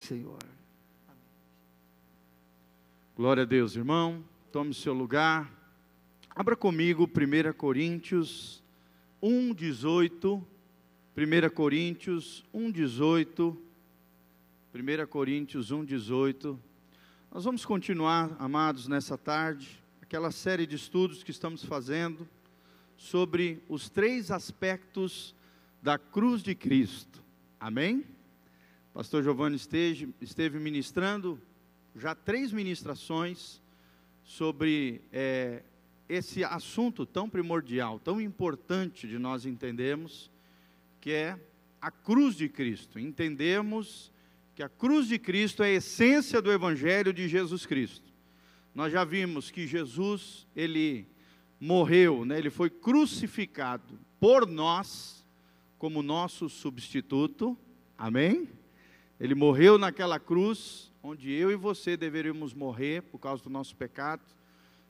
Senhor. Glória a Deus, irmão. Tome seu lugar. Abra comigo 1 Coríntios 1, 18. 1 Coríntios 1, 18. 1 Coríntios 1, 18. Nós vamos continuar, amados, nessa tarde, aquela série de estudos que estamos fazendo sobre os três aspectos da cruz de Cristo. Amém? Pastor Giovanni esteve, esteve ministrando já três ministrações sobre é, esse assunto tão primordial, tão importante de nós entendermos, que é a cruz de Cristo. Entendemos que a cruz de Cristo é a essência do Evangelho de Jesus Cristo. Nós já vimos que Jesus, ele morreu, né, ele foi crucificado por nós, como nosso substituto, amém? Ele morreu naquela cruz onde eu e você deveríamos morrer por causa do nosso pecado.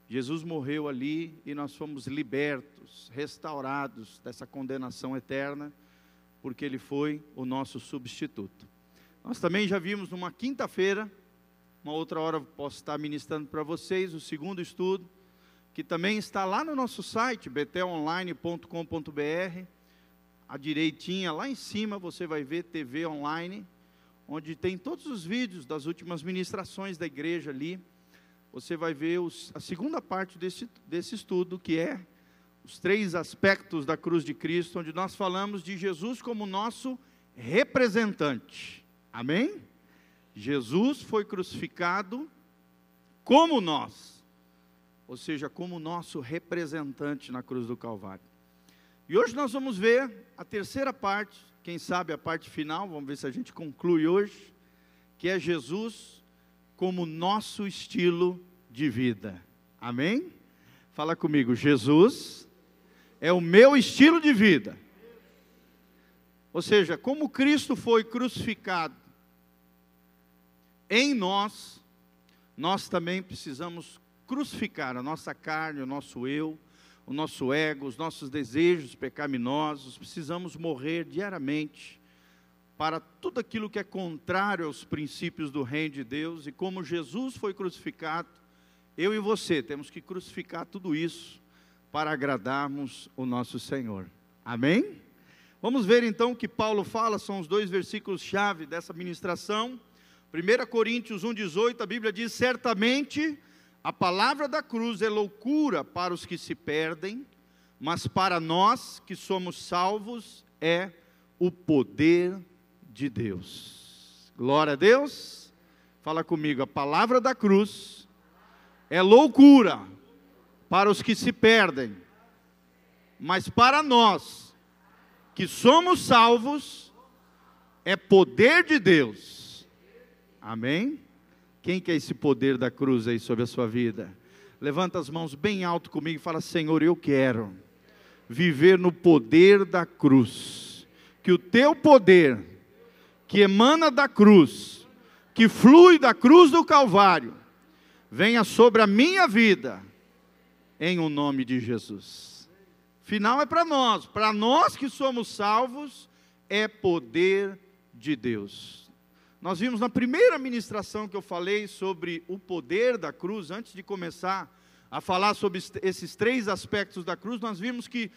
Jesus morreu ali e nós fomos libertos, restaurados dessa condenação eterna, porque ele foi o nosso substituto. Nós também já vimos numa quinta-feira, uma outra hora posso estar ministrando para vocês, o segundo estudo, que também está lá no nosso site, betelonline.com.br. À direitinha, lá em cima, você vai ver TV online onde tem todos os vídeos das últimas ministrações da igreja ali. Você vai ver os, a segunda parte desse, desse estudo, que é os três aspectos da cruz de Cristo, onde nós falamos de Jesus como nosso representante. Amém? Jesus foi crucificado como nós, ou seja, como nosso representante na cruz do Calvário. E hoje nós vamos ver a terceira parte quem sabe a parte final, vamos ver se a gente conclui hoje, que é Jesus como nosso estilo de vida. Amém? Fala comigo, Jesus é o meu estilo de vida. Ou seja, como Cristo foi crucificado em nós, nós também precisamos crucificar a nossa carne, o nosso eu, o nosso ego, os nossos desejos pecaminosos, precisamos morrer diariamente para tudo aquilo que é contrário aos princípios do reino de Deus, e como Jesus foi crucificado, eu e você temos que crucificar tudo isso para agradarmos o nosso Senhor. Amém? Vamos ver então o que Paulo fala, são os dois versículos-chave dessa ministração. 1 Coríntios 1,18, a Bíblia diz: Certamente a palavra da cruz é loucura para os que se perdem, mas para nós que somos salvos é o poder de Deus. Glória a Deus. Fala comigo, a palavra da cruz é loucura para os que se perdem, mas para nós que somos salvos é poder de Deus. Amém? Quem quer esse poder da cruz aí sobre a sua vida? Levanta as mãos bem alto comigo e fala: Senhor, eu quero viver no poder da cruz. Que o teu poder, que emana da cruz, que flui da cruz do Calvário, venha sobre a minha vida, em o nome de Jesus. Final é para nós, para nós que somos salvos, é poder de Deus. Nós vimos na primeira ministração que eu falei sobre o poder da cruz, antes de começar a falar sobre esses três aspectos da cruz, nós vimos que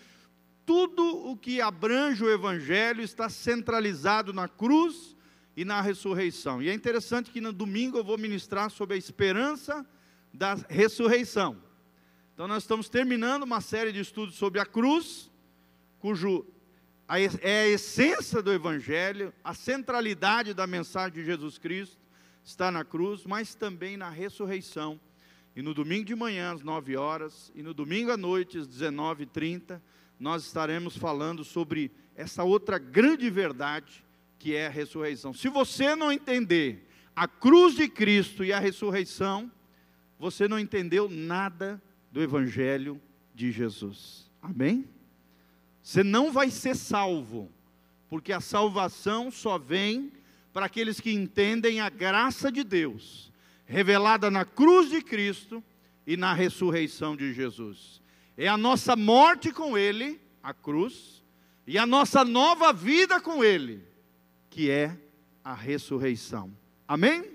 tudo o que abrange o Evangelho está centralizado na cruz e na ressurreição. E é interessante que no domingo eu vou ministrar sobre a esperança da ressurreição. Então, nós estamos terminando uma série de estudos sobre a cruz, cujo é a essência do Evangelho, a centralidade da mensagem de Jesus Cristo está na cruz, mas também na ressurreição. E no domingo de manhã, às 9 horas, e no domingo à noite, às 19h30, nós estaremos falando sobre essa outra grande verdade que é a ressurreição. Se você não entender a cruz de Cristo e a ressurreição, você não entendeu nada do Evangelho de Jesus. Amém? Você não vai ser salvo, porque a salvação só vem para aqueles que entendem a graça de Deus, revelada na cruz de Cristo e na ressurreição de Jesus. É a nossa morte com Ele, a cruz, e a nossa nova vida com Ele, que é a ressurreição. Amém?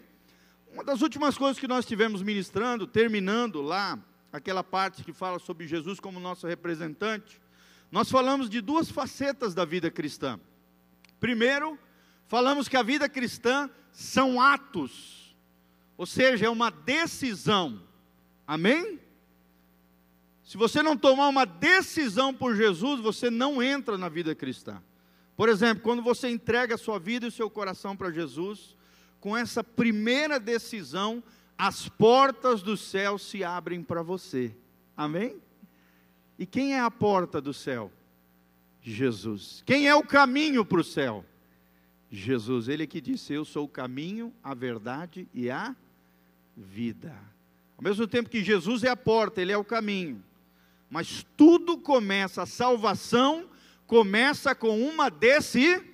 Uma das últimas coisas que nós tivemos ministrando, terminando lá, aquela parte que fala sobre Jesus como nosso representante, nós falamos de duas facetas da vida cristã. Primeiro, falamos que a vida cristã são atos, ou seja, é uma decisão. Amém? Se você não tomar uma decisão por Jesus, você não entra na vida cristã. Por exemplo, quando você entrega a sua vida e o seu coração para Jesus, com essa primeira decisão, as portas do céu se abrem para você. Amém? E quem é a porta do céu? Jesus. Quem é o caminho para o céu? Jesus. Ele que disse: Eu sou o caminho, a verdade e a vida. Ao mesmo tempo que Jesus é a porta, Ele é o caminho. Mas tudo começa, a salvação começa com uma decisão.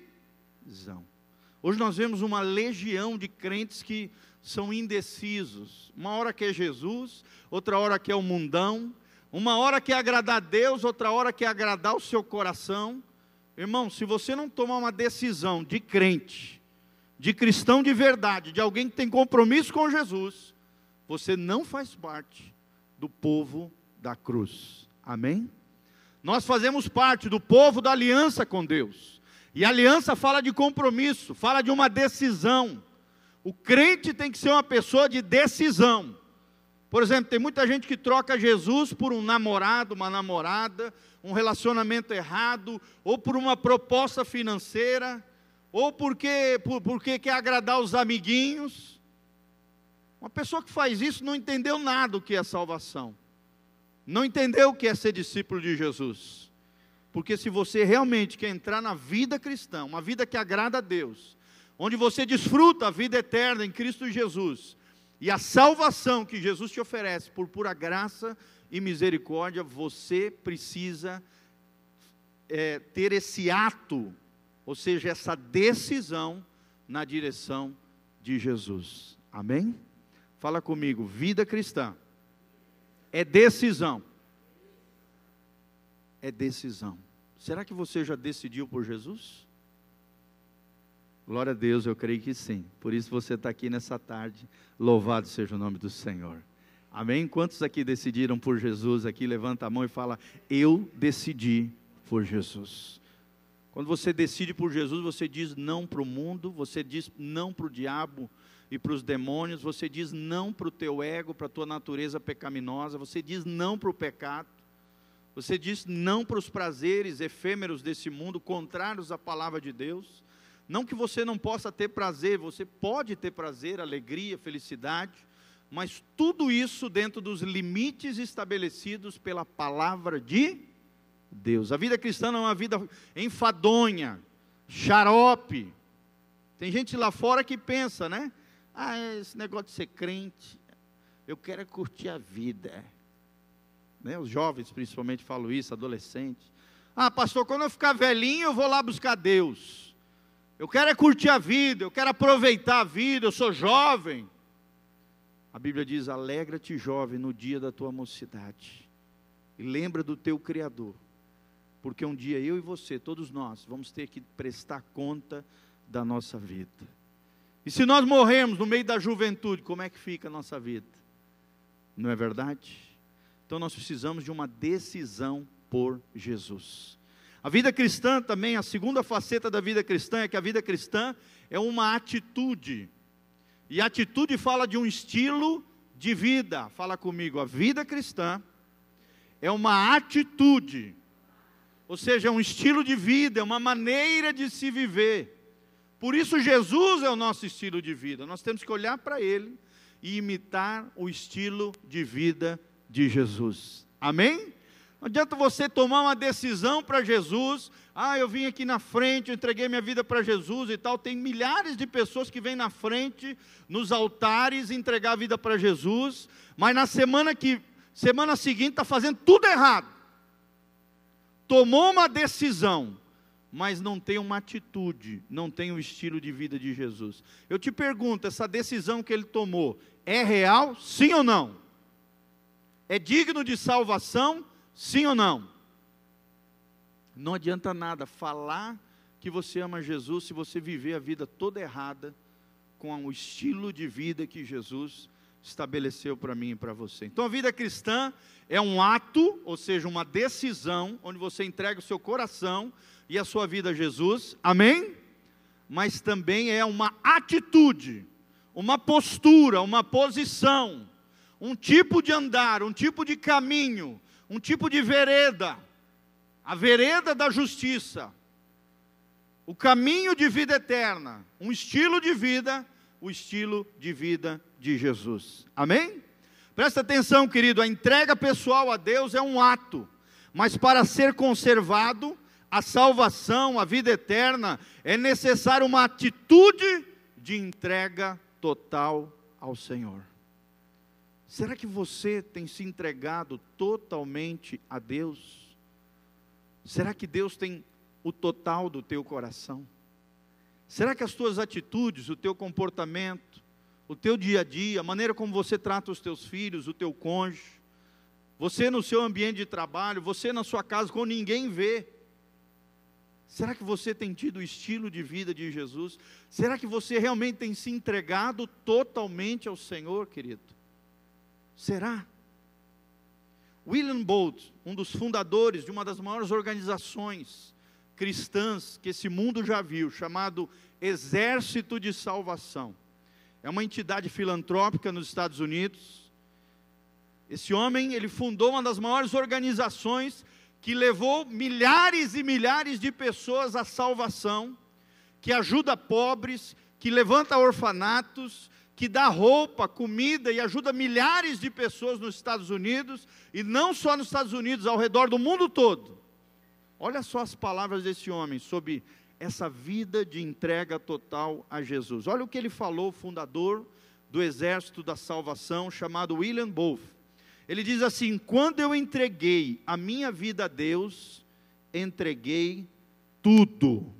Hoje nós vemos uma legião de crentes que são indecisos. Uma hora quer Jesus, outra hora quer o mundão, uma hora quer agradar a Deus, outra hora quer agradar o seu coração. Irmão, se você não tomar uma decisão de crente, de cristão de verdade, de alguém que tem compromisso com Jesus, você não faz parte do povo da cruz. Amém? Nós fazemos parte do povo da aliança com Deus. E aliança fala de compromisso, fala de uma decisão. O crente tem que ser uma pessoa de decisão. Por exemplo, tem muita gente que troca Jesus por um namorado, uma namorada, um relacionamento errado, ou por uma proposta financeira, ou porque, por, porque quer agradar os amiguinhos. Uma pessoa que faz isso não entendeu nada do que é salvação não entendeu o que é ser discípulo de Jesus. Porque se você realmente quer entrar na vida cristã, uma vida que agrada a Deus, onde você desfruta a vida eterna em Cristo Jesus, e a salvação que Jesus te oferece por pura graça e misericórdia, você precisa é, ter esse ato, ou seja, essa decisão na direção de Jesus. Amém? Fala comigo, vida cristã é decisão. É decisão. Será que você já decidiu por Jesus? Glória a Deus, eu creio que sim. Por isso você está aqui nessa tarde. Louvado seja o nome do Senhor. Amém? Quantos aqui decidiram por Jesus? Aqui levanta a mão e fala: Eu decidi por Jesus. Quando você decide por Jesus, você diz não para o mundo, você diz não para o diabo, e para os demônios, você diz não para o teu ego, para a tua natureza pecaminosa, você diz não para o pecado, você diz não para os prazeres efêmeros desse mundo, contrários à palavra de Deus. Não que você não possa ter prazer, você pode ter prazer, alegria, felicidade, mas tudo isso dentro dos limites estabelecidos pela palavra de Deus. A vida cristã não é uma vida enfadonha, xarope. Tem gente lá fora que pensa, né? Ah, esse negócio de ser crente, eu quero é curtir a vida. Né? Os jovens principalmente falam isso, adolescentes. Ah, pastor, quando eu ficar velhinho, eu vou lá buscar Deus. Eu quero é curtir a vida, eu quero aproveitar a vida, eu sou jovem. A Bíblia diz: alegra-te, jovem, no dia da tua mocidade. E lembra do teu Criador. Porque um dia eu e você, todos nós, vamos ter que prestar conta da nossa vida. E se nós morrermos no meio da juventude, como é que fica a nossa vida? Não é verdade? Então nós precisamos de uma decisão por Jesus. A vida cristã também, a segunda faceta da vida cristã é que a vida cristã é uma atitude. E atitude fala de um estilo de vida. Fala comigo, a vida cristã é uma atitude. Ou seja, é um estilo de vida, é uma maneira de se viver. Por isso, Jesus é o nosso estilo de vida. Nós temos que olhar para Ele e imitar o estilo de vida de Jesus. Amém? Não adianta você tomar uma decisão para Jesus. Ah, eu vim aqui na frente, eu entreguei minha vida para Jesus e tal. Tem milhares de pessoas que vêm na frente, nos altares, entregar a vida para Jesus, mas na semana que semana seguinte está fazendo tudo errado. Tomou uma decisão, mas não tem uma atitude, não tem o estilo de vida de Jesus. Eu te pergunto, essa decisão que ele tomou é real, sim ou não? É digno de salvação, sim ou não? Não adianta nada falar que você ama Jesus se você viver a vida toda errada, com o estilo de vida que Jesus estabeleceu para mim e para você. Então a vida cristã é um ato, ou seja, uma decisão, onde você entrega o seu coração e a sua vida a Jesus, amém? Mas também é uma atitude, uma postura, uma posição, um tipo de andar, um tipo de caminho, um tipo de vereda, a vereda da justiça, o caminho de vida eterna, um estilo de vida, o estilo de vida de Jesus. Amém? Presta atenção, querido, a entrega pessoal a Deus é um ato, mas para ser conservado, a salvação, a vida eterna, é necessário uma atitude de entrega total ao Senhor. Será que você tem se entregado totalmente a Deus? Será que Deus tem o total do teu coração? Será que as tuas atitudes, o teu comportamento, o teu dia a dia, a maneira como você trata os teus filhos, o teu cônjuge, você no seu ambiente de trabalho, você na sua casa, quando ninguém vê, Será que você tem tido o estilo de vida de Jesus? Será que você realmente tem se entregado totalmente ao Senhor, querido? Será? William Bolt, um dos fundadores de uma das maiores organizações cristãs que esse mundo já viu, chamado Exército de Salvação. É uma entidade filantrópica nos Estados Unidos. Esse homem, ele fundou uma das maiores organizações que levou milhares e milhares de pessoas à salvação, que ajuda pobres, que levanta orfanatos, que dá roupa, comida e ajuda milhares de pessoas nos Estados Unidos, e não só nos Estados Unidos, ao redor do mundo todo. Olha só as palavras desse homem sobre essa vida de entrega total a Jesus. Olha o que ele falou, fundador do Exército da Salvação, chamado William Booth. Ele diz assim: Quando eu entreguei a minha vida a Deus, entreguei tudo.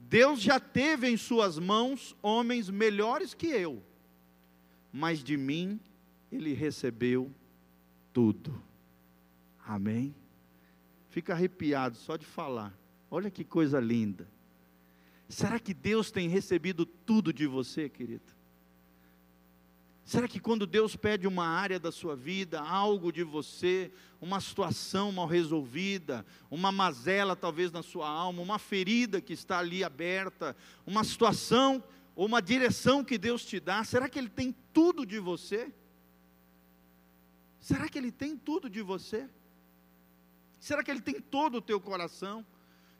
Deus já teve em suas mãos homens melhores que eu mas de mim ele recebeu tudo. Amém? Fica arrepiado só de falar. Olha que coisa linda. Será que Deus tem recebido tudo de você, querido? Será que quando Deus pede uma área da sua vida, algo de você, uma situação mal resolvida, uma mazela talvez na sua alma, uma ferida que está ali aberta, uma situação ou uma direção que Deus te dá, será que Ele tem tudo de você? Será que Ele tem tudo de você? Será que Ele tem todo o teu coração?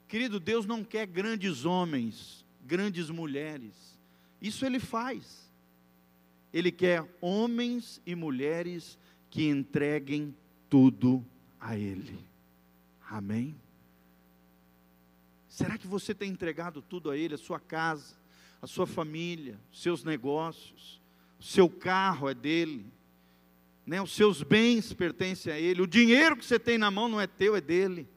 Querido, Deus não quer grandes homens, grandes mulheres, isso Ele faz. Ele quer homens e mulheres que entreguem tudo a Ele. Amém? Será que você tem entregado tudo a Ele, a sua casa? A sua família, seus negócios, o seu carro é dele, né? os seus bens pertencem a ele, o dinheiro que você tem na mão não é teu, é dele.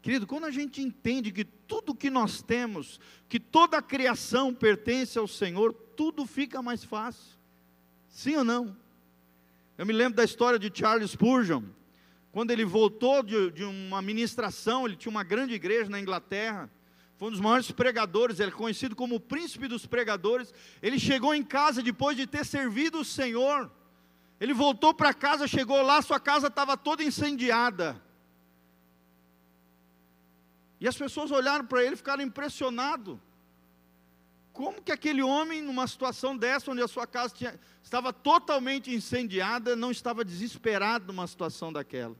Querido, quando a gente entende que tudo que nós temos, que toda a criação pertence ao Senhor, tudo fica mais fácil. Sim ou não? Eu me lembro da história de Charles Spurgeon, quando ele voltou de, de uma ministração, ele tinha uma grande igreja na Inglaterra, foi um dos maiores pregadores, ele é conhecido como o príncipe dos pregadores. Ele chegou em casa depois de ter servido o Senhor. Ele voltou para casa, chegou lá, sua casa estava toda incendiada. E as pessoas olharam para ele e ficaram impressionados. Como que aquele homem, numa situação dessa, onde a sua casa tinha, estava totalmente incendiada, não estava desesperado numa situação daquela?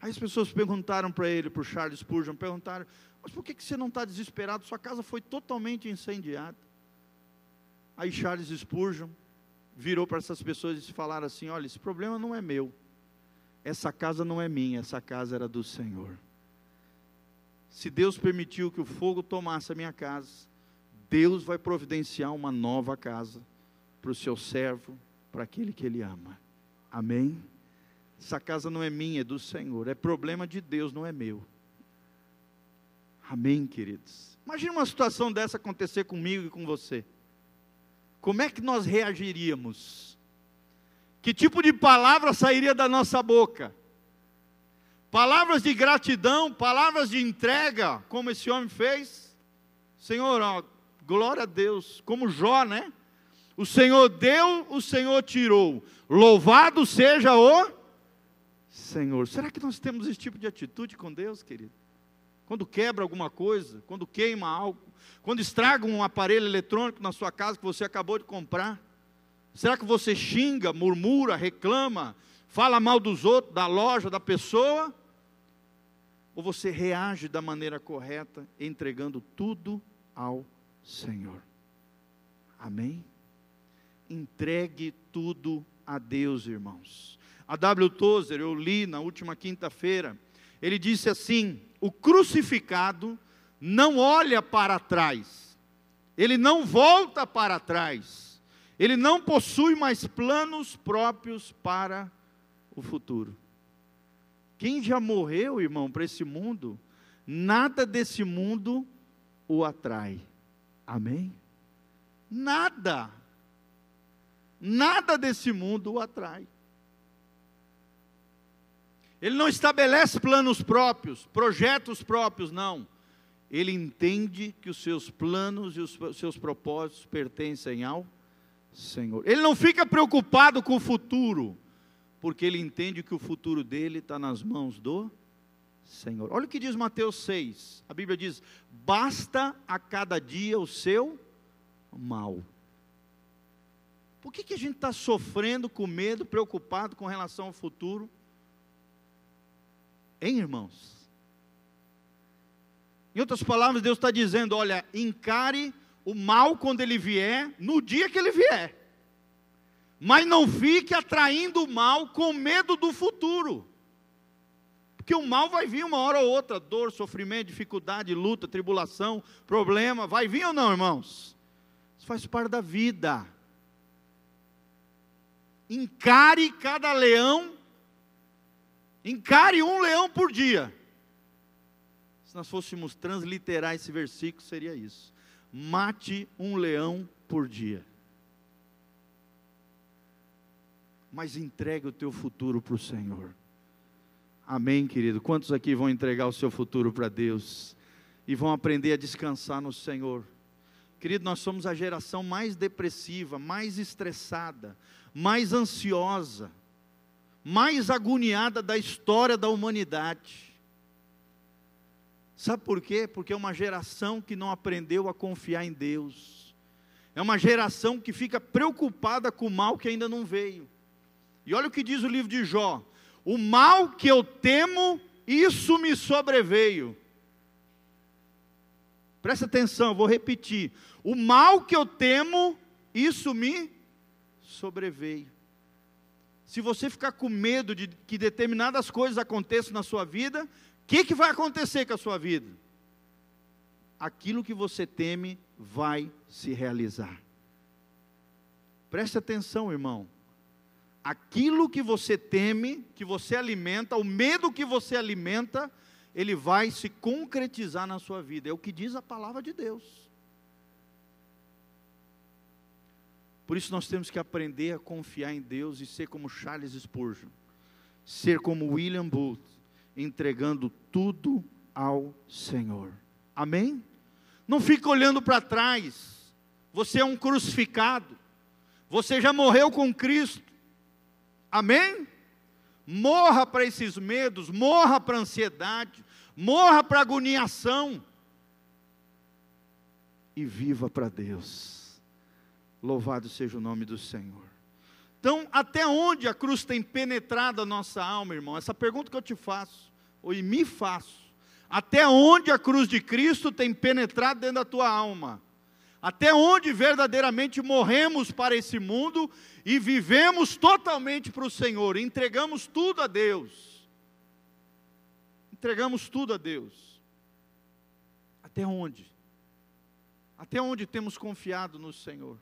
Aí as pessoas perguntaram para ele, para o Charles Spurgeon, perguntaram, mas por que, você não está desesperado? Sua casa foi totalmente incendiada. Aí Charles Spurgeon virou para essas pessoas e falaram assim: Olha, esse problema não é meu. Essa casa não é minha, essa casa era do Senhor. Se Deus permitiu que o fogo tomasse a minha casa, Deus vai providenciar uma nova casa para o seu servo, para aquele que ele ama. Amém? Essa casa não é minha, é do Senhor. É problema de Deus, não é meu. Amém, queridos? Imagina uma situação dessa acontecer comigo e com você. Como é que nós reagiríamos? Que tipo de palavra sairia da nossa boca? Palavras de gratidão, palavras de entrega, como esse homem fez. Senhor, ó, glória a Deus, como Jó, né? O Senhor deu, o Senhor tirou. Louvado seja o Senhor. Será que nós temos esse tipo de atitude com Deus, querido? Quando quebra alguma coisa, quando queima algo, quando estraga um aparelho eletrônico na sua casa que você acabou de comprar, será que você xinga, murmura, reclama, fala mal dos outros, da loja, da pessoa? Ou você reage da maneira correta, entregando tudo ao Senhor? Amém? Entregue tudo a Deus, irmãos. A W. Tozer, eu li na última quinta-feira, ele disse assim: o crucificado não olha para trás, ele não volta para trás, ele não possui mais planos próprios para o futuro. Quem já morreu, irmão, para esse mundo, nada desse mundo o atrai. Amém? Nada. Nada desse mundo o atrai. Ele não estabelece planos próprios, projetos próprios, não. Ele entende que os seus planos e os seus propósitos pertencem ao Senhor. Ele não fica preocupado com o futuro, porque ele entende que o futuro dele está nas mãos do Senhor. Olha o que diz Mateus 6. A Bíblia diz: basta a cada dia o seu mal. Por que, que a gente está sofrendo com medo, preocupado com relação ao futuro? Hein, irmãos? Em outras palavras, Deus está dizendo: olha, encare o mal quando ele vier, no dia que ele vier. Mas não fique atraindo o mal com medo do futuro. Porque o mal vai vir uma hora ou outra, dor, sofrimento, dificuldade, luta, tribulação, problema, vai vir ou não, irmãos? Isso faz parte da vida. Encare cada leão, encare um leão por dia. Se nós fôssemos transliterar esse versículo, seria isso: mate um leão por dia. Mas entregue o teu futuro para o Senhor. Amém, querido? Quantos aqui vão entregar o seu futuro para Deus e vão aprender a descansar no Senhor? Querido, nós somos a geração mais depressiva, mais estressada, mais ansiosa, mais agoniada da história da humanidade. Sabe por quê? Porque é uma geração que não aprendeu a confiar em Deus. É uma geração que fica preocupada com o mal que ainda não veio. E olha o que diz o livro de Jó: o mal que eu temo, isso me sobreveio. Presta atenção, vou repetir. O mal que eu temo, isso me sobreveio. Se você ficar com medo de que determinadas coisas aconteçam na sua vida, o que, que vai acontecer com a sua vida? Aquilo que você teme vai se realizar. Preste atenção, irmão. Aquilo que você teme, que você alimenta, o medo que você alimenta, ele vai se concretizar na sua vida. É o que diz a palavra de Deus. Por isso nós temos que aprender a confiar em Deus e ser como Charles Spurgeon, ser como William Booth, entregando tudo ao Senhor. Amém? Não fique olhando para trás. Você é um crucificado. Você já morreu com Cristo. Amém? Morra para esses medos, morra para a ansiedade, morra para a agoniação e viva para Deus. Louvado seja o nome do Senhor. Então, até onde a cruz tem penetrado a nossa alma, irmão? Essa pergunta que eu te faço, ou me faço. Até onde a cruz de Cristo tem penetrado dentro da tua alma? Até onde verdadeiramente morremos para esse mundo e vivemos totalmente para o Senhor, entregamos tudo a Deus. Entregamos tudo a Deus. Até onde? Até onde temos confiado no Senhor?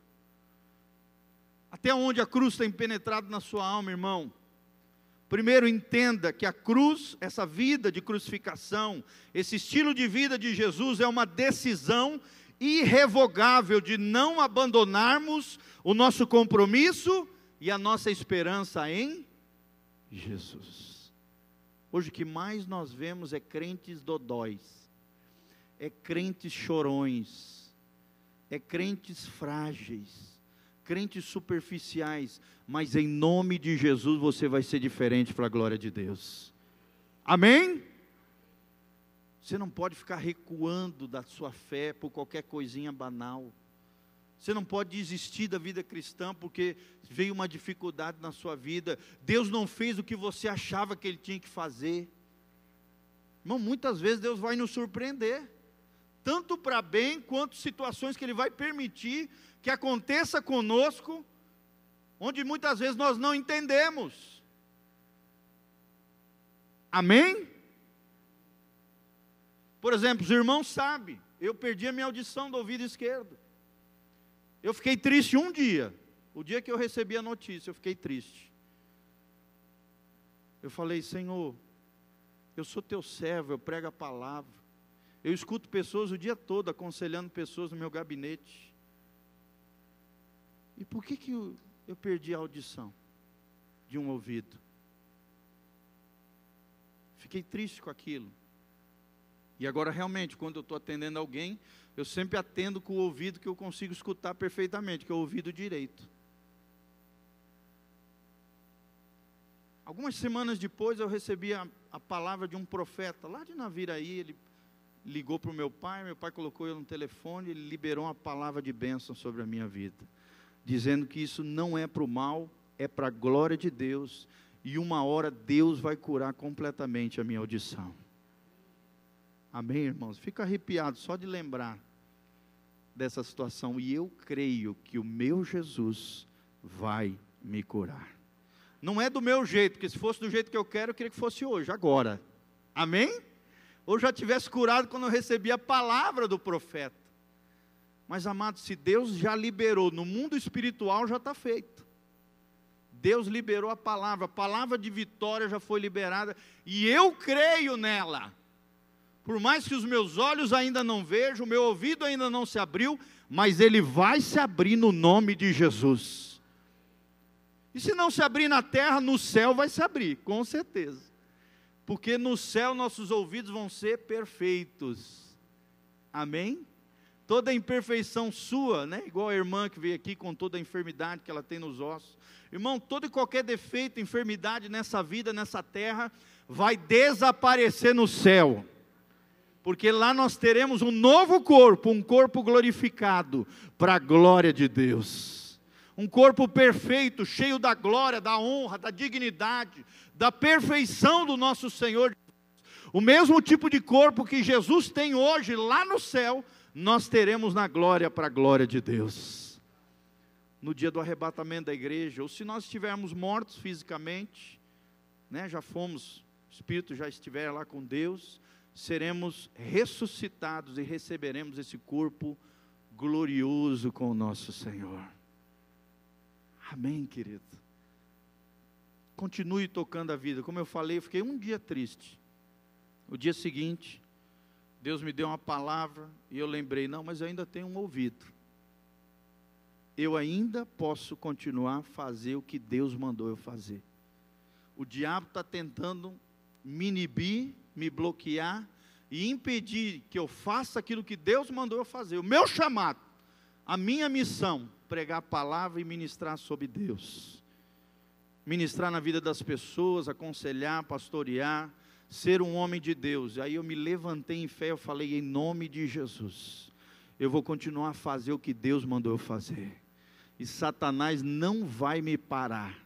Até onde a cruz tem penetrado na sua alma, irmão? Primeiro, entenda que a cruz, essa vida de crucificação, esse estilo de vida de Jesus é uma decisão irrevogável de não abandonarmos o nosso compromisso e a nossa esperança em Jesus. Hoje o que mais nós vemos é crentes dodóis, é crentes chorões, é crentes frágeis, crentes superficiais, mas em nome de Jesus você vai ser diferente para a glória de Deus. Amém? Você não pode ficar recuando da sua fé por qualquer coisinha banal. Você não pode desistir da vida cristã porque veio uma dificuldade na sua vida. Deus não fez o que você achava que Ele tinha que fazer. Irmão, muitas vezes Deus vai nos surpreender, tanto para bem quanto situações que Ele vai permitir que aconteça conosco, onde muitas vezes nós não entendemos. Amém? Por exemplo, os irmãos sabem, eu perdi a minha audição do ouvido esquerdo. Eu fiquei triste um dia, o dia que eu recebi a notícia, eu fiquei triste. Eu falei, Senhor, eu sou teu servo, eu prego a palavra. Eu escuto pessoas o dia todo aconselhando pessoas no meu gabinete. E por que, que eu, eu perdi a audição de um ouvido? Fiquei triste com aquilo. E agora, realmente, quando eu estou atendendo alguém, eu sempre atendo com o ouvido que eu consigo escutar perfeitamente, que é o ouvido direito. Algumas semanas depois eu recebi a, a palavra de um profeta lá de Naviraí, ele ligou para o meu pai, meu pai colocou eu no telefone, ele liberou uma palavra de bênção sobre a minha vida, dizendo que isso não é para o mal, é para a glória de Deus, e uma hora Deus vai curar completamente a minha audição. Amém, irmãos? Fico arrepiado só de lembrar dessa situação. E eu creio que o meu Jesus vai me curar. Não é do meu jeito, porque se fosse do jeito que eu quero, eu queria que fosse hoje, agora. Amém? Ou já tivesse curado quando eu recebi a palavra do profeta. Mas, amado, se Deus já liberou, no mundo espiritual já está feito. Deus liberou a palavra, a palavra de vitória já foi liberada, e eu creio nela. Por mais que os meus olhos ainda não vejam, o meu ouvido ainda não se abriu, mas ele vai se abrir no nome de Jesus. E se não se abrir na terra, no céu vai se abrir, com certeza. Porque no céu nossos ouvidos vão ser perfeitos. Amém? Toda imperfeição sua, né? Igual a irmã que veio aqui com toda a enfermidade que ela tem nos ossos. Irmão, todo e qualquer defeito, enfermidade nessa vida, nessa terra, vai desaparecer no céu porque lá nós teremos um novo corpo, um corpo glorificado, para a glória de Deus. Um corpo perfeito, cheio da glória, da honra, da dignidade, da perfeição do nosso Senhor. O mesmo tipo de corpo que Jesus tem hoje lá no céu, nós teremos na glória para a glória de Deus. No dia do arrebatamento da igreja, ou se nós estivermos mortos fisicamente, né, já fomos, o Espírito já estiver lá com Deus, seremos ressuscitados e receberemos esse corpo glorioso com o nosso Senhor. Amém, querido. Continue tocando a vida. Como eu falei, eu fiquei um dia triste. O dia seguinte, Deus me deu uma palavra e eu lembrei: não, mas eu ainda tenho um ouvido. Eu ainda posso continuar a fazer o que Deus mandou eu fazer. O diabo está tentando me inibir me bloquear e impedir que eu faça aquilo que Deus mandou eu fazer. O meu chamado, a minha missão, pregar a palavra e ministrar sobre Deus. Ministrar na vida das pessoas, aconselhar, pastorear, ser um homem de Deus. Aí eu me levantei em fé, eu falei em nome de Jesus. Eu vou continuar a fazer o que Deus mandou eu fazer. E Satanás não vai me parar.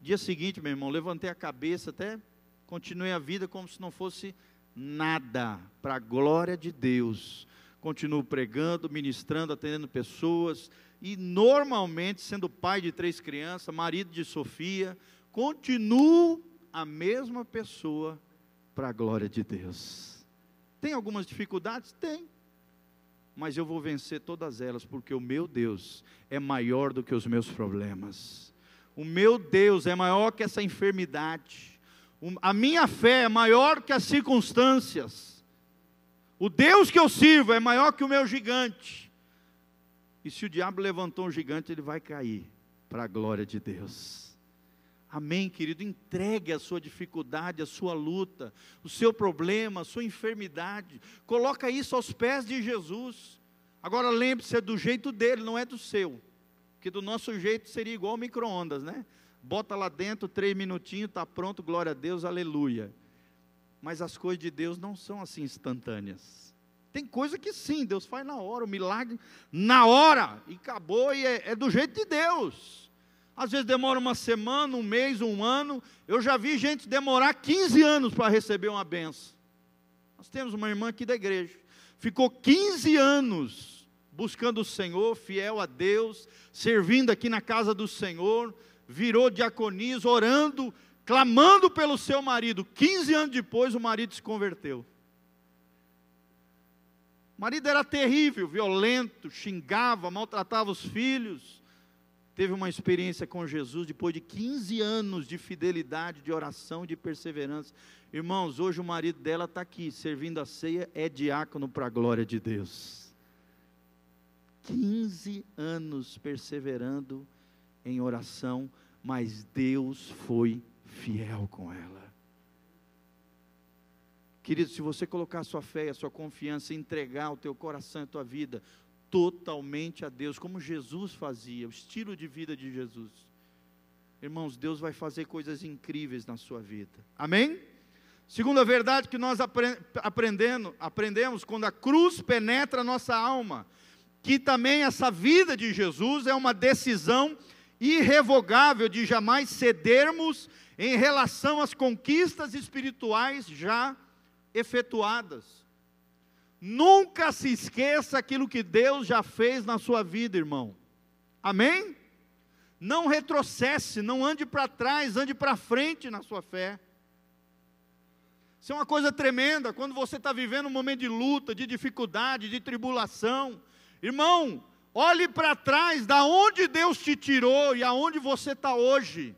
Dia seguinte, meu irmão, levantei a cabeça até Continuei a vida como se não fosse nada, para a glória de Deus. Continuo pregando, ministrando, atendendo pessoas e normalmente sendo pai de três crianças, marido de Sofia, continuo a mesma pessoa para a glória de Deus. Tem algumas dificuldades? Tem. Mas eu vou vencer todas elas, porque o meu Deus é maior do que os meus problemas. O meu Deus é maior que essa enfermidade a minha fé é maior que as circunstâncias. O Deus que eu sirvo é maior que o meu gigante. E se o diabo levantou um gigante, ele vai cair para a glória de Deus. Amém, querido? Entregue a sua dificuldade, a sua luta, o seu problema, a sua enfermidade. Coloca isso aos pés de Jesus. Agora lembre-se, é do jeito dele, não é do seu. Porque do nosso jeito seria igual micro-ondas, né? Bota lá dentro, três minutinhos, está pronto, glória a Deus, aleluia. Mas as coisas de Deus não são assim instantâneas. Tem coisa que sim, Deus faz na hora, o milagre na hora, e acabou, e é, é do jeito de Deus. Às vezes demora uma semana, um mês, um ano. Eu já vi gente demorar 15 anos para receber uma benção. Nós temos uma irmã aqui da igreja, ficou 15 anos buscando o Senhor, fiel a Deus, servindo aqui na casa do Senhor, virou diaconisa, orando, clamando pelo seu marido. 15 anos depois, o marido se converteu. O marido era terrível, violento, xingava, maltratava os filhos. Teve uma experiência com Jesus depois de 15 anos de fidelidade, de oração, de perseverança. Irmãos, hoje o marido dela está aqui, servindo a ceia, é diácono para a glória de Deus. 15 anos perseverando em oração, mas Deus foi fiel com ela. Querido, se você colocar a sua fé, a sua confiança, entregar o teu coração e a tua vida totalmente a Deus, como Jesus fazia, o estilo de vida de Jesus. Irmãos, Deus vai fazer coisas incríveis na sua vida. Amém? Segunda verdade que nós aprendendo, aprendemos quando a cruz penetra a nossa alma, que também essa vida de Jesus é uma decisão irrevogável de jamais cedermos em relação às conquistas espirituais já efetuadas. Nunca se esqueça aquilo que Deus já fez na sua vida, irmão. Amém? Não retrocesse, não ande para trás, ande para frente na sua fé. Isso é uma coisa tremenda quando você está vivendo um momento de luta, de dificuldade, de tribulação. Irmão, olhe para trás, da onde Deus te tirou e aonde você está hoje.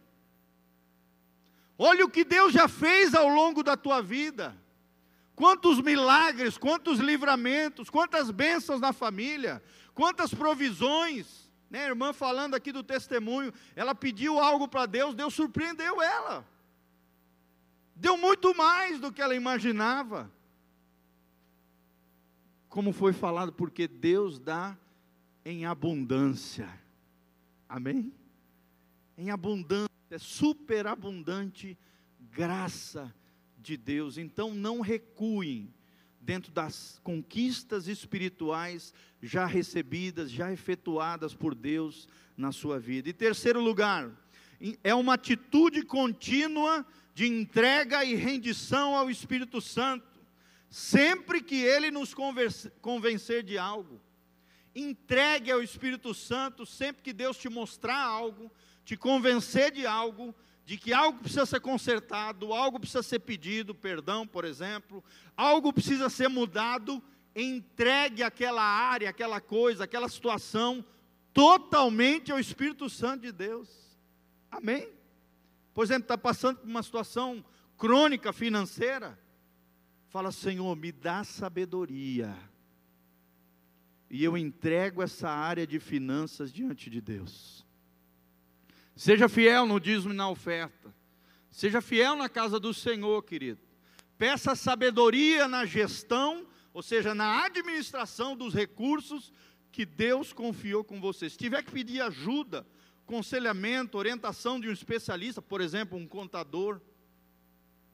Olhe o que Deus já fez ao longo da tua vida. Quantos milagres, quantos livramentos, quantas bênçãos na família, quantas provisões. Né, a irmã falando aqui do testemunho, ela pediu algo para Deus, Deus surpreendeu ela. Deu muito mais do que ela imaginava. Como foi falado, porque Deus dá em abundância. Amém? Em abundância, superabundante graça de Deus. Então não recuem dentro das conquistas espirituais já recebidas, já efetuadas por Deus na sua vida. E terceiro lugar, é uma atitude contínua de entrega e rendição ao Espírito Santo, sempre que ele nos convencer de algo. Entregue ao Espírito Santo sempre que Deus te mostrar algo, te convencer de algo, de que algo precisa ser consertado, algo precisa ser pedido, perdão, por exemplo, algo precisa ser mudado, entregue aquela área, aquela coisa, aquela situação totalmente ao Espírito Santo de Deus. Amém? Por exemplo, está passando por uma situação crônica financeira, fala, Senhor, me dá sabedoria. E eu entrego essa área de finanças diante de Deus. Seja fiel no dízimo e na oferta. Seja fiel na casa do Senhor, querido. Peça sabedoria na gestão, ou seja, na administração dos recursos que Deus confiou com você. Se tiver que pedir ajuda, conselhamento, orientação de um especialista, por exemplo, um contador,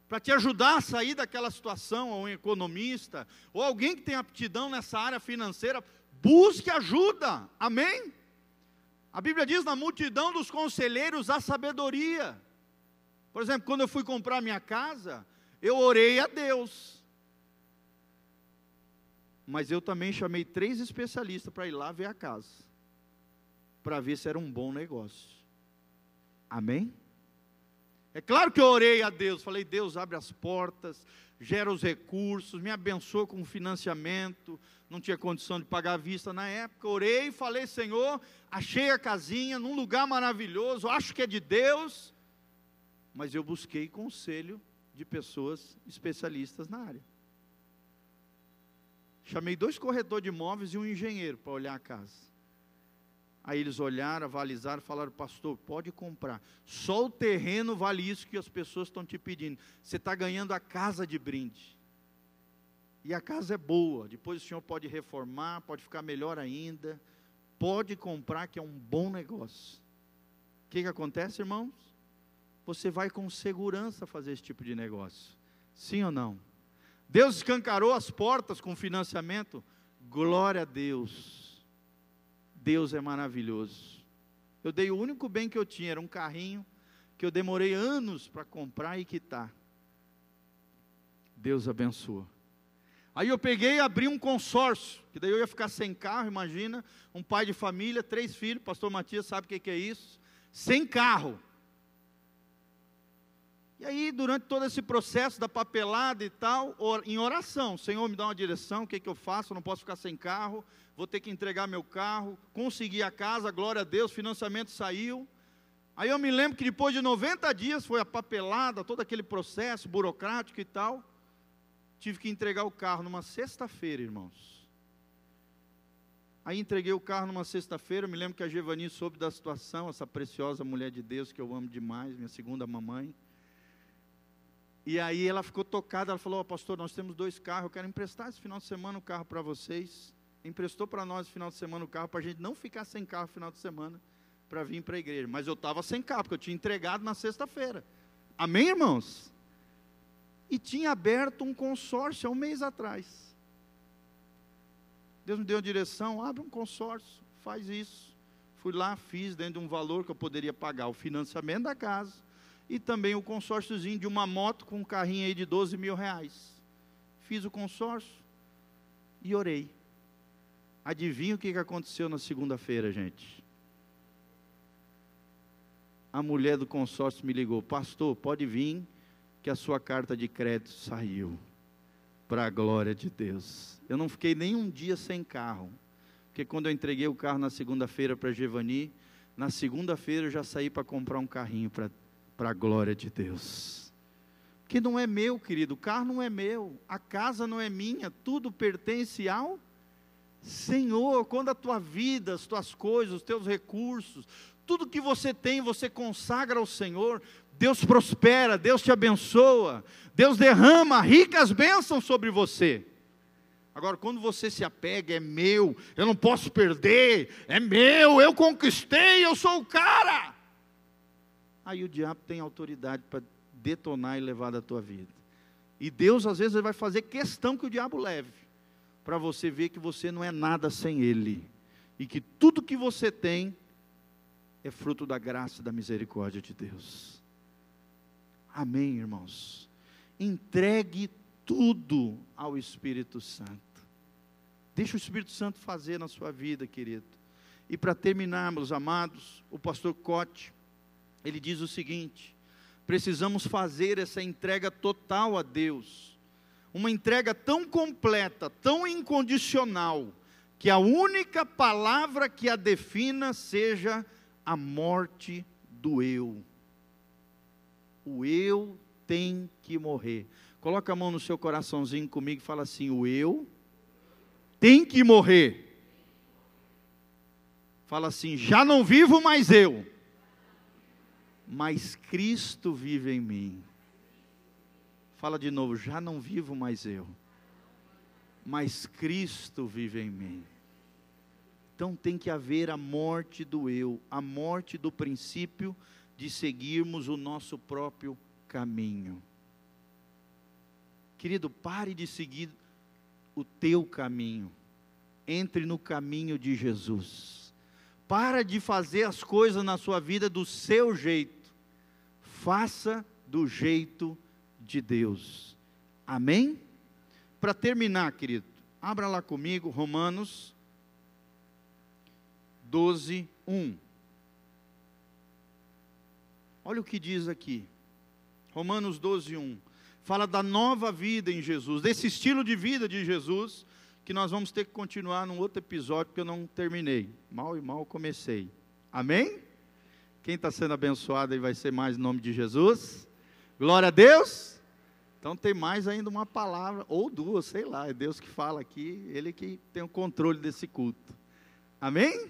para te ajudar a sair daquela situação, ou um economista, ou alguém que tem aptidão nessa área financeira, busque ajuda. Amém? A Bíblia diz: na multidão dos conselheiros há sabedoria. Por exemplo, quando eu fui comprar minha casa, eu orei a Deus. Mas eu também chamei três especialistas para ir lá ver a casa para ver se era um bom negócio. Amém? É claro que eu orei a Deus, falei: Deus, abre as portas, gera os recursos, me abençoa com financiamento. Não tinha condição de pagar a vista na época. Orei falei: Senhor, achei a casinha num lugar maravilhoso, acho que é de Deus. Mas eu busquei conselho de pessoas especialistas na área. Chamei dois corretores de imóveis e um engenheiro para olhar a casa. Aí eles olharam, avalizaram, falaram, pastor, pode comprar. Só o terreno vale isso que as pessoas estão te pedindo. Você está ganhando a casa de brinde. E a casa é boa, depois o senhor pode reformar, pode ficar melhor ainda, pode comprar, que é um bom negócio. O que, que acontece, irmãos? Você vai com segurança fazer esse tipo de negócio. Sim ou não? Deus escancarou as portas com financiamento. Glória a Deus. Deus é maravilhoso. Eu dei o único bem que eu tinha, era um carrinho que eu demorei anos para comprar e quitar. Deus abençoa. Aí eu peguei e abri um consórcio, que daí eu ia ficar sem carro, imagina, um pai de família, três filhos, pastor Matias sabe o que, que é isso, sem carro. E aí, durante todo esse processo da papelada e tal, em oração, Senhor, me dá uma direção, o que, que eu faço? Eu não posso ficar sem carro, vou ter que entregar meu carro, consegui a casa, glória a Deus, financiamento saiu. Aí eu me lembro que depois de 90 dias foi a papelada, todo aquele processo burocrático e tal. Tive que entregar o carro numa sexta-feira, irmãos. Aí entreguei o carro numa sexta-feira. Me lembro que a Gevani soube da situação, essa preciosa mulher de Deus que eu amo demais, minha segunda mamãe. E aí ela ficou tocada. Ela falou: oh, Pastor, nós temos dois carros. Eu quero emprestar esse final de semana o carro para vocês. Emprestou para nós esse final de semana o carro para a gente não ficar sem carro no final de semana para vir para a igreja. Mas eu estava sem carro, porque eu tinha entregado na sexta-feira. Amém, irmãos? E tinha aberto um consórcio há um mês atrás. Deus me deu a direção, abre um consórcio, faz isso. Fui lá, fiz dentro de um valor que eu poderia pagar o financiamento da casa e também o consórciozinho de uma moto com um carrinho aí de 12 mil reais. Fiz o consórcio e orei. Adivinha o que aconteceu na segunda-feira, gente? A mulher do consórcio me ligou, pastor, pode vir, que a sua carta de crédito saiu. Para a glória de Deus. Eu não fiquei nem um dia sem carro. Porque quando eu entreguei o carro na segunda-feira para Gevani, na segunda-feira eu já saí para comprar um carrinho para a glória de Deus. Que não é meu, querido, o carro não é meu, a casa não é minha, tudo pertence ao Senhor. Quando a tua vida, as tuas coisas, os teus recursos, tudo que você tem, você consagra ao Senhor, Deus prospera, Deus te abençoa, Deus derrama ricas bênçãos sobre você. Agora, quando você se apega, é meu, eu não posso perder, é meu, eu conquistei, eu sou o cara. Aí o diabo tem autoridade para detonar e levar da tua vida. E Deus, às vezes, vai fazer questão que o diabo leve, para você ver que você não é nada sem Ele, e que tudo que você tem é fruto da graça e da misericórdia de Deus. Amém, irmãos? Entregue tudo ao Espírito Santo. Deixa o Espírito Santo fazer na sua vida, querido. E para terminarmos, amados, o pastor Cote, ele diz o seguinte: precisamos fazer essa entrega total a Deus. Uma entrega tão completa, tão incondicional, que a única palavra que a defina seja a morte do eu o eu tem que morrer. Coloca a mão no seu coraçãozinho comigo e fala assim: o eu tem que morrer. Fala assim: já não vivo mais eu, mas Cristo vive em mim. Fala de novo: já não vivo mais eu, mas Cristo vive em mim. Então tem que haver a morte do eu, a morte do princípio de seguirmos o nosso próprio caminho. Querido, pare de seguir o teu caminho. Entre no caminho de Jesus. Para de fazer as coisas na sua vida do seu jeito. Faça do jeito de Deus. Amém? Para terminar, querido, abra lá comigo Romanos 12, 1. Olha o que diz aqui. Romanos 12, 1. Fala da nova vida em Jesus, desse estilo de vida de Jesus, que nós vamos ter que continuar num outro episódio que eu não terminei. Mal e mal comecei. Amém? Quem está sendo abençoado aí vai ser mais em nome de Jesus. Glória a Deus. Então tem mais ainda uma palavra, ou duas, sei lá, é Deus que fala aqui, Ele que tem o controle desse culto. Amém?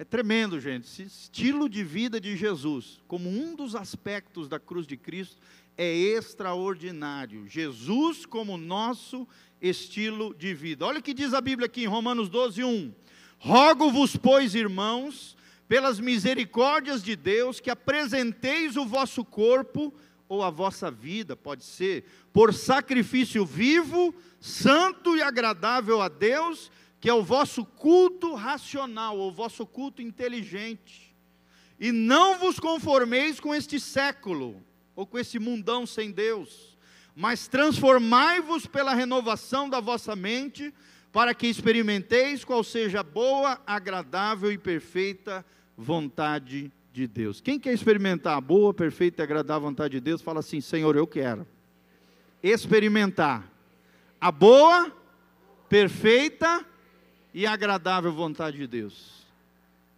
É tremendo, gente. Esse estilo de vida de Jesus, como um dos aspectos da cruz de Cristo, é extraordinário. Jesus como nosso estilo de vida. Olha o que diz a Bíblia aqui em Romanos 12, 1. Rogo-vos, pois, irmãos, pelas misericórdias de Deus, que apresenteis o vosso corpo, ou a vossa vida, pode ser, por sacrifício vivo, santo e agradável a Deus, que é o vosso culto racional, o vosso culto inteligente. E não vos conformeis com este século, ou com esse mundão sem Deus, mas transformai-vos pela renovação da vossa mente, para que experimenteis qual seja a boa, agradável e perfeita vontade de Deus. Quem quer experimentar a boa, perfeita e agradável vontade de Deus, fala assim: Senhor, eu quero experimentar a boa, perfeita e agradável vontade de Deus.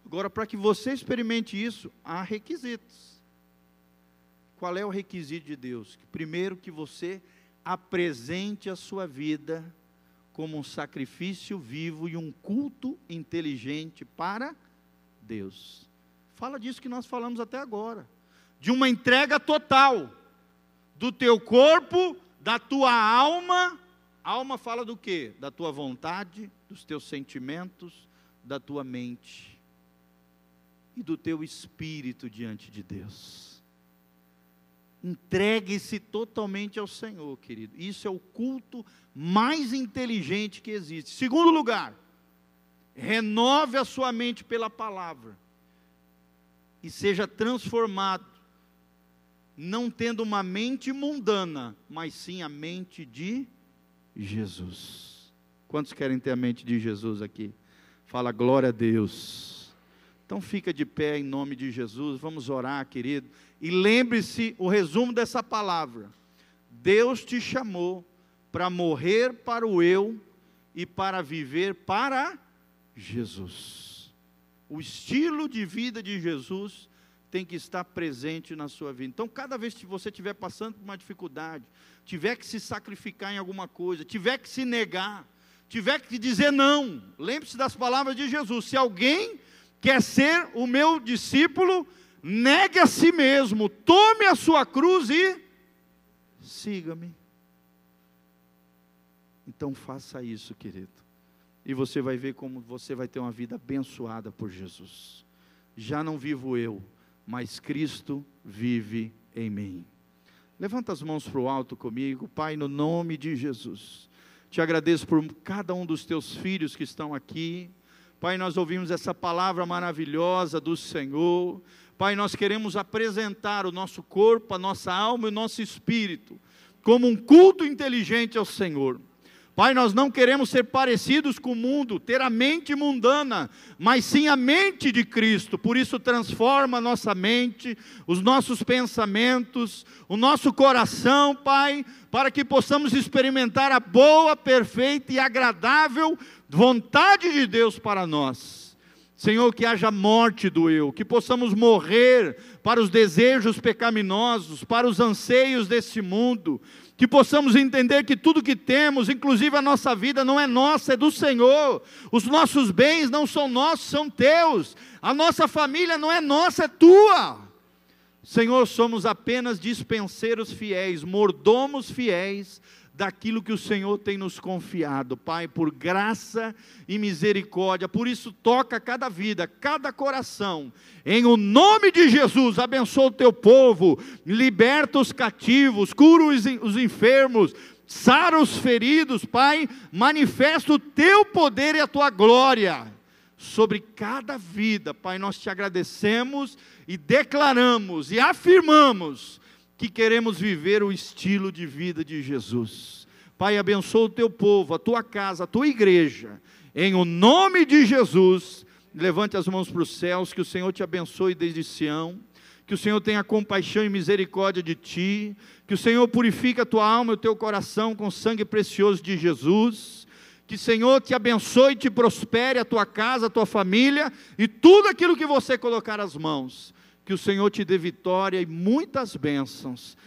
Agora, para que você experimente isso, há requisitos. Qual é o requisito de Deus? Primeiro, que você apresente a sua vida como um sacrifício vivo e um culto inteligente para Deus. Fala disso que nós falamos até agora, de uma entrega total do teu corpo, da tua alma. Alma fala do quê? Da tua vontade, dos teus sentimentos, da tua mente e do teu espírito diante de Deus. Entregue-se totalmente ao Senhor, querido. Isso é o culto mais inteligente que existe. Segundo lugar, renove a sua mente pela palavra e seja transformado, não tendo uma mente mundana, mas sim a mente de Jesus. Quantos querem ter a mente de Jesus aqui? Fala glória a Deus. Então fica de pé em nome de Jesus, vamos orar, querido. E lembre-se o resumo dessa palavra. Deus te chamou para morrer para o eu e para viver para Jesus. O estilo de vida de Jesus tem que estar presente na sua vida. Então, cada vez que você estiver passando por uma dificuldade, tiver que se sacrificar em alguma coisa, tiver que se negar, tiver que dizer não, lembre-se das palavras de Jesus: se alguém quer ser o meu discípulo, negue a si mesmo, tome a sua cruz e siga-me. Então faça isso, querido. E você vai ver como você vai ter uma vida abençoada por Jesus. Já não vivo eu, mas Cristo vive em mim. Levanta as mãos para o alto comigo, Pai, no nome de Jesus. Te agradeço por cada um dos teus filhos que estão aqui. Pai, nós ouvimos essa palavra maravilhosa do Senhor. Pai, nós queremos apresentar o nosso corpo, a nossa alma e o nosso espírito como um culto inteligente ao Senhor. Pai, nós não queremos ser parecidos com o mundo, ter a mente mundana, mas sim a mente de Cristo. Por isso, transforma a nossa mente, os nossos pensamentos, o nosso coração, Pai, para que possamos experimentar a boa, perfeita e agradável vontade de Deus para nós. Senhor, que haja morte do eu, que possamos morrer para os desejos pecaminosos, para os anseios desse mundo, que possamos entender que tudo que temos, inclusive a nossa vida, não é nossa, é do Senhor. Os nossos bens não são nossos, são teus. A nossa família não é nossa, é tua. Senhor, somos apenas dispenseiros fiéis, mordomos fiéis daquilo que o Senhor tem nos confiado, Pai, por graça e misericórdia. Por isso, toca cada vida, cada coração. Em o nome de Jesus, abençoa o teu povo, liberta os cativos, cura os, os enfermos, sara os feridos, Pai, manifesta o teu poder e a tua glória sobre cada vida, Pai. Nós te agradecemos e declaramos e afirmamos que queremos viver o estilo de vida de Jesus. Pai, abençoa o teu povo, a tua casa, a tua igreja, em o nome de Jesus. Levante as mãos para os céus, que o Senhor te abençoe desde Sião, que o Senhor tenha compaixão e misericórdia de ti, que o Senhor purifique a tua alma e o teu coração com o sangue precioso de Jesus. Que o Senhor te abençoe e te prospere a tua casa, a tua família e tudo aquilo que você colocar as mãos que o Senhor te dê vitória e muitas bênçãos,